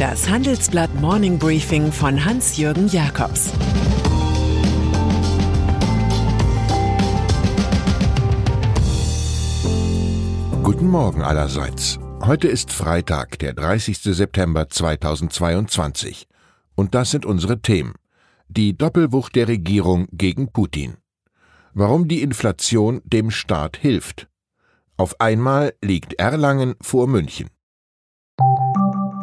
Das Handelsblatt Morning Briefing von Hans-Jürgen Jakobs Guten Morgen allerseits. Heute ist Freitag, der 30. September 2022. Und das sind unsere Themen. Die Doppelwucht der Regierung gegen Putin. Warum die Inflation dem Staat hilft. Auf einmal liegt Erlangen vor München.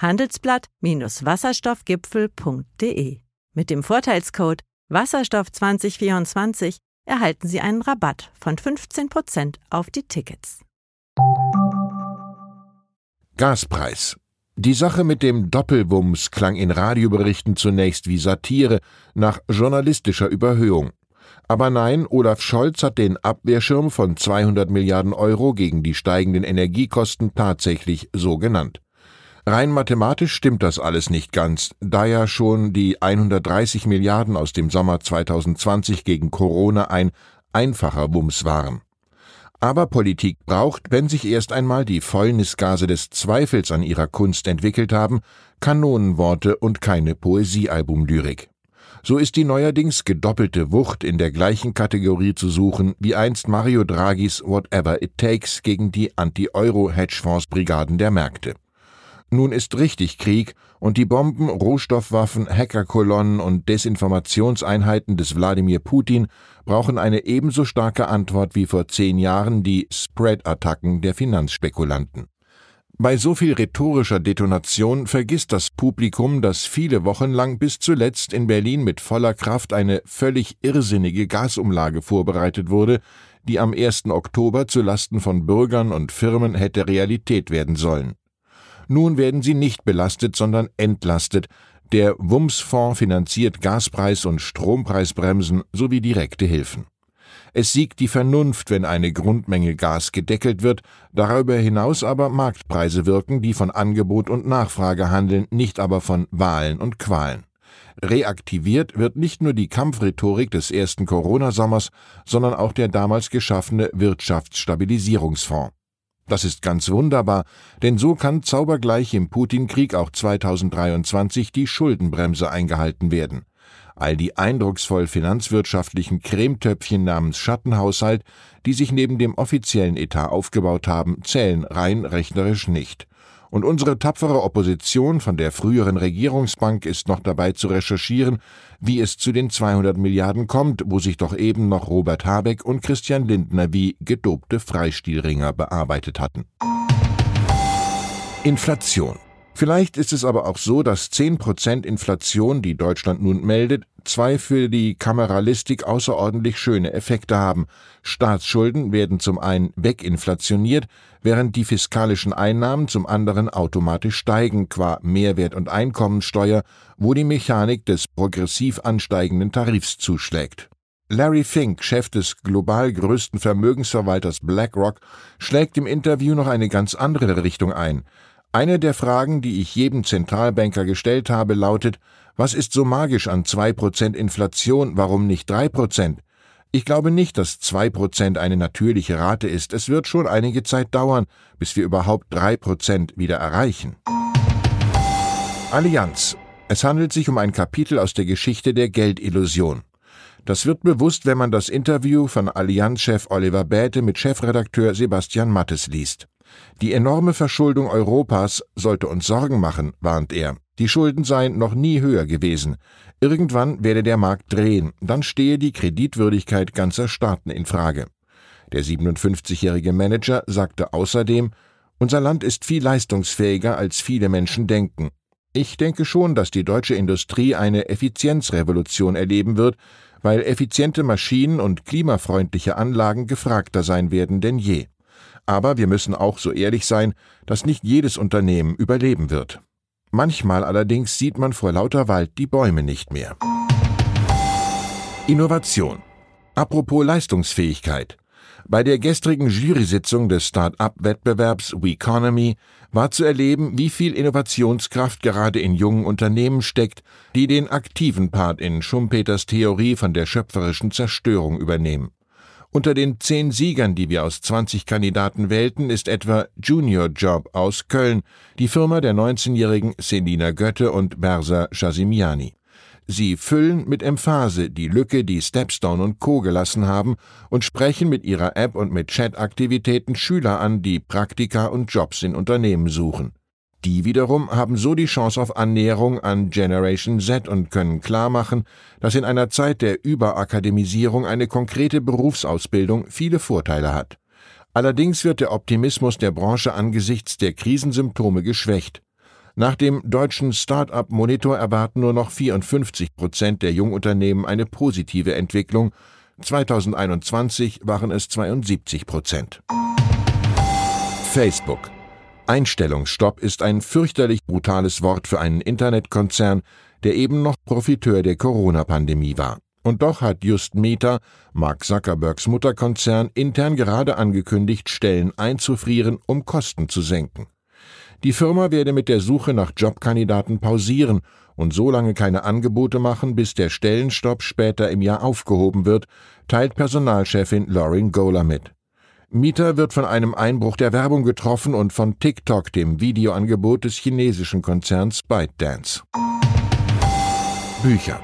handelsblatt-wasserstoffgipfel.de. Mit dem Vorteilscode Wasserstoff 2024 erhalten Sie einen Rabatt von 15% auf die Tickets. Gaspreis. Die Sache mit dem Doppelwumms klang in Radioberichten zunächst wie Satire nach journalistischer Überhöhung. Aber nein, Olaf Scholz hat den Abwehrschirm von 200 Milliarden Euro gegen die steigenden Energiekosten tatsächlich so genannt. Rein mathematisch stimmt das alles nicht ganz, da ja schon die 130 Milliarden aus dem Sommer 2020 gegen Corona ein einfacher Wumms waren. Aber Politik braucht, wenn sich erst einmal die Fäulnisgase des Zweifels an ihrer Kunst entwickelt haben, Kanonenworte und keine Poesiealbumlyrik. So ist die neuerdings gedoppelte Wucht in der gleichen Kategorie zu suchen wie einst Mario Draghis Whatever It Takes gegen die Anti-Euro-Hedgefonds-Brigaden der Märkte. Nun ist richtig Krieg und die Bomben, Rohstoffwaffen, Hackerkolonnen und Desinformationseinheiten des Wladimir Putin brauchen eine ebenso starke Antwort wie vor zehn Jahren die Spread-Attacken der Finanzspekulanten. Bei so viel rhetorischer Detonation vergisst das Publikum, dass viele Wochen lang bis zuletzt in Berlin mit voller Kraft eine völlig irrsinnige Gasumlage vorbereitet wurde, die am 1. Oktober zu Lasten von Bürgern und Firmen hätte Realität werden sollen. Nun werden sie nicht belastet, sondern entlastet. Der WUMS-Fonds finanziert Gaspreis- und Strompreisbremsen sowie direkte Hilfen. Es siegt die Vernunft, wenn eine Grundmenge Gas gedeckelt wird, darüber hinaus aber Marktpreise wirken, die von Angebot und Nachfrage handeln, nicht aber von Wahlen und Qualen. Reaktiviert wird nicht nur die Kampfrhetorik des ersten Corona-Sommers, sondern auch der damals geschaffene Wirtschaftsstabilisierungsfonds. Das ist ganz wunderbar, denn so kann zaubergleich im Putin-Krieg auch 2023 die Schuldenbremse eingehalten werden. All die eindrucksvoll finanzwirtschaftlichen Cremetöpfchen namens Schattenhaushalt, die sich neben dem offiziellen Etat aufgebaut haben, zählen rein rechnerisch nicht. Und unsere tapfere Opposition von der früheren Regierungsbank ist noch dabei zu recherchieren, wie es zu den 200 Milliarden kommt, wo sich doch eben noch Robert Habeck und Christian Lindner wie gedobte Freistilringer bearbeitet hatten. Inflation. Vielleicht ist es aber auch so, dass 10% Inflation, die Deutschland nun meldet, zwei für die Kameralistik außerordentlich schöne Effekte haben. Staatsschulden werden zum einen weginflationiert, während die fiskalischen Einnahmen zum anderen automatisch steigen qua Mehrwert- und Einkommensteuer, wo die Mechanik des progressiv ansteigenden Tarifs zuschlägt. Larry Fink, Chef des global größten Vermögensverwalters BlackRock, schlägt im Interview noch eine ganz andere Richtung ein. Eine der Fragen, die ich jedem Zentralbanker gestellt habe, lautet, was ist so magisch an zwei Prozent Inflation, warum nicht drei Prozent? Ich glaube nicht, dass zwei Prozent eine natürliche Rate ist. Es wird schon einige Zeit dauern, bis wir überhaupt drei Prozent wieder erreichen. Allianz. Es handelt sich um ein Kapitel aus der Geschichte der Geldillusion. Das wird bewusst, wenn man das Interview von Allianz-Chef Oliver Bäte mit Chefredakteur Sebastian Mattes liest. Die enorme Verschuldung Europas sollte uns Sorgen machen, warnt er. Die Schulden seien noch nie höher gewesen. Irgendwann werde der Markt drehen, dann stehe die Kreditwürdigkeit ganzer Staaten in Frage. Der 57-jährige Manager sagte außerdem, unser Land ist viel leistungsfähiger, als viele Menschen denken. Ich denke schon, dass die deutsche Industrie eine Effizienzrevolution erleben wird, weil effiziente Maschinen und klimafreundliche Anlagen gefragter sein werden denn je. Aber wir müssen auch so ehrlich sein, dass nicht jedes Unternehmen überleben wird. Manchmal allerdings sieht man vor lauter Wald die Bäume nicht mehr. Innovation. Apropos Leistungsfähigkeit. Bei der gestrigen Jury-Sitzung des Start-up-Wettbewerbs WeConomy war zu erleben, wie viel Innovationskraft gerade in jungen Unternehmen steckt, die den aktiven Part in Schumpeters Theorie von der schöpferischen Zerstörung übernehmen. Unter den zehn Siegern, die wir aus 20 Kandidaten wählten, ist etwa Junior Job aus Köln, die Firma der 19-jährigen Selina Götte und Bersa Shazimiani. Sie füllen mit Emphase die Lücke, die Stepstone und Co. gelassen haben und sprechen mit ihrer App und mit Chat-Aktivitäten Schüler an, die Praktika und Jobs in Unternehmen suchen. Die wiederum haben so die Chance auf Annäherung an Generation Z und können klarmachen, dass in einer Zeit der Überakademisierung eine konkrete Berufsausbildung viele Vorteile hat. Allerdings wird der Optimismus der Branche angesichts der Krisensymptome geschwächt. Nach dem deutschen Start-up-Monitor erwarten nur noch 54 Prozent der Jungunternehmen eine positive Entwicklung. 2021 waren es 72 Prozent. Facebook. Einstellungsstopp ist ein fürchterlich brutales Wort für einen Internetkonzern, der eben noch Profiteur der Corona-Pandemie war. Und doch hat just Meta, Mark Zuckerbergs Mutterkonzern, intern gerade angekündigt, Stellen einzufrieren, um Kosten zu senken. Die Firma werde mit der Suche nach Jobkandidaten pausieren und so lange keine Angebote machen, bis der Stellenstopp später im Jahr aufgehoben wird, teilt Personalchefin Lauren Gola mit. Mieter wird von einem Einbruch der Werbung getroffen und von TikTok, dem Videoangebot des chinesischen Konzerns ByteDance. Bücher.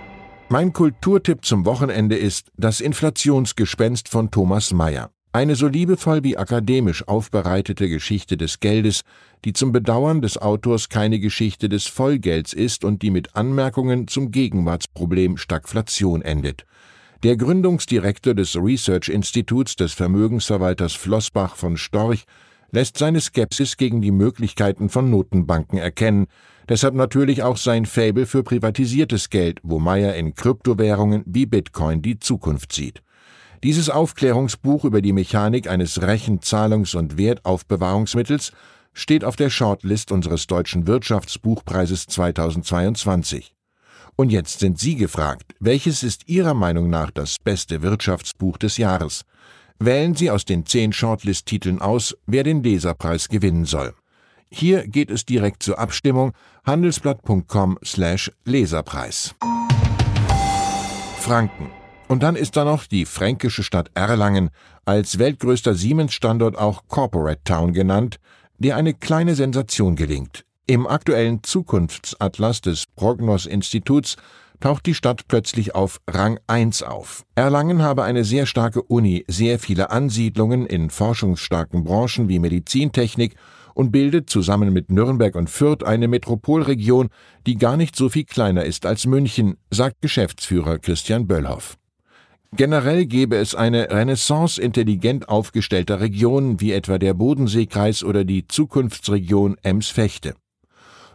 Mein Kulturtipp zum Wochenende ist Das Inflationsgespenst von Thomas Mayer. Eine so liebevoll wie akademisch aufbereitete Geschichte des Geldes, die zum Bedauern des Autors keine Geschichte des Vollgelds ist und die mit Anmerkungen zum Gegenwartsproblem Stagflation endet. Der Gründungsdirektor des Research Instituts des Vermögensverwalters Flossbach von Storch lässt seine Skepsis gegen die Möglichkeiten von Notenbanken erkennen, deshalb natürlich auch sein Faible für privatisiertes Geld, wo Meyer in Kryptowährungen wie Bitcoin die Zukunft sieht. Dieses Aufklärungsbuch über die Mechanik eines Rechen-, Zahlungs- und Wertaufbewahrungsmittels steht auf der Shortlist unseres Deutschen Wirtschaftsbuchpreises 2022. Und jetzt sind Sie gefragt, welches ist Ihrer Meinung nach das beste Wirtschaftsbuch des Jahres? Wählen Sie aus den zehn Shortlist-Titeln aus, wer den Leserpreis gewinnen soll. Hier geht es direkt zur Abstimmung handelsblatt.com slash Leserpreis. Franken und dann ist da noch die fränkische Stadt Erlangen, als weltgrößter Siemens-Standort auch Corporate Town genannt, der eine kleine Sensation gelingt. Im aktuellen Zukunftsatlas des Prognos-Instituts taucht die Stadt plötzlich auf Rang 1 auf. Erlangen habe eine sehr starke Uni, sehr viele Ansiedlungen in forschungsstarken Branchen wie Medizintechnik und bildet zusammen mit Nürnberg und Fürth eine Metropolregion, die gar nicht so viel kleiner ist als München, sagt Geschäftsführer Christian Böllhoff. Generell gäbe es eine Renaissance intelligent aufgestellter Regionen wie etwa der Bodenseekreis oder die Zukunftsregion Ems-Fechte.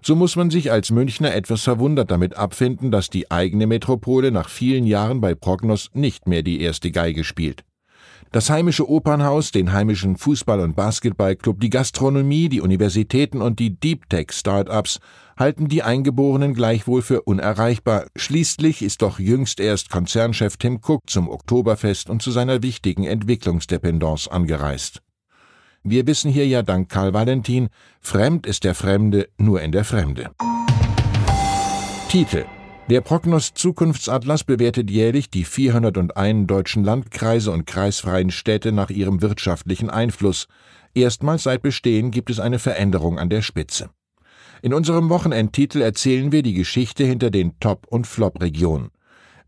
So muss man sich als Münchner etwas verwundert damit abfinden, dass die eigene Metropole nach vielen Jahren bei Prognos nicht mehr die erste Geige spielt. Das heimische Opernhaus, den heimischen Fußball- und Basketballclub, die Gastronomie, die Universitäten und die Deep Tech Startups halten die Eingeborenen gleichwohl für unerreichbar. Schließlich ist doch jüngst erst Konzernchef Tim Cook zum Oktoberfest und zu seiner wichtigen Entwicklungsdependance angereist. Wir wissen hier ja dank Karl Valentin, fremd ist der Fremde nur in der Fremde. Titel der Prognos Zukunftsatlas bewertet jährlich die 401 deutschen Landkreise und kreisfreien Städte nach ihrem wirtschaftlichen Einfluss. Erstmals seit Bestehen gibt es eine Veränderung an der Spitze. In unserem Wochenendtitel erzählen wir die Geschichte hinter den Top- und Flop-Regionen.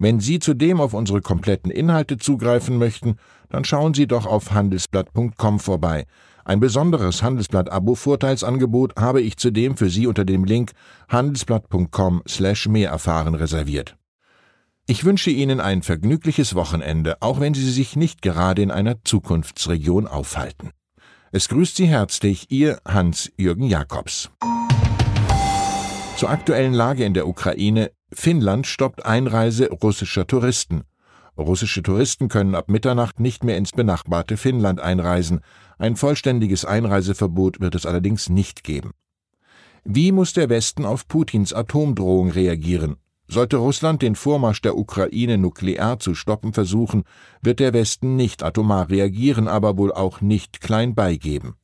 Wenn Sie zudem auf unsere kompletten Inhalte zugreifen möchten, dann schauen Sie doch auf handelsblatt.com vorbei. Ein besonderes Handelsblatt-Abo-Vorteilsangebot habe ich zudem für Sie unter dem Link handelsblatt.com slash mehr erfahren reserviert. Ich wünsche Ihnen ein vergnügliches Wochenende, auch wenn Sie sich nicht gerade in einer Zukunftsregion aufhalten. Es grüßt Sie herzlich Ihr Hans-Jürgen Jakobs. Zur aktuellen Lage in der Ukraine. Finnland stoppt Einreise russischer Touristen. Russische Touristen können ab Mitternacht nicht mehr ins benachbarte Finnland einreisen. Ein vollständiges Einreiseverbot wird es allerdings nicht geben. Wie muss der Westen auf Putins Atomdrohung reagieren? Sollte Russland den Vormarsch der Ukraine nuklear zu stoppen versuchen, wird der Westen nicht atomar reagieren, aber wohl auch nicht klein beigeben.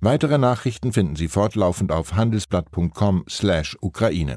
Weitere Nachrichten finden Sie fortlaufend auf handelsblatt.com/Ukraine.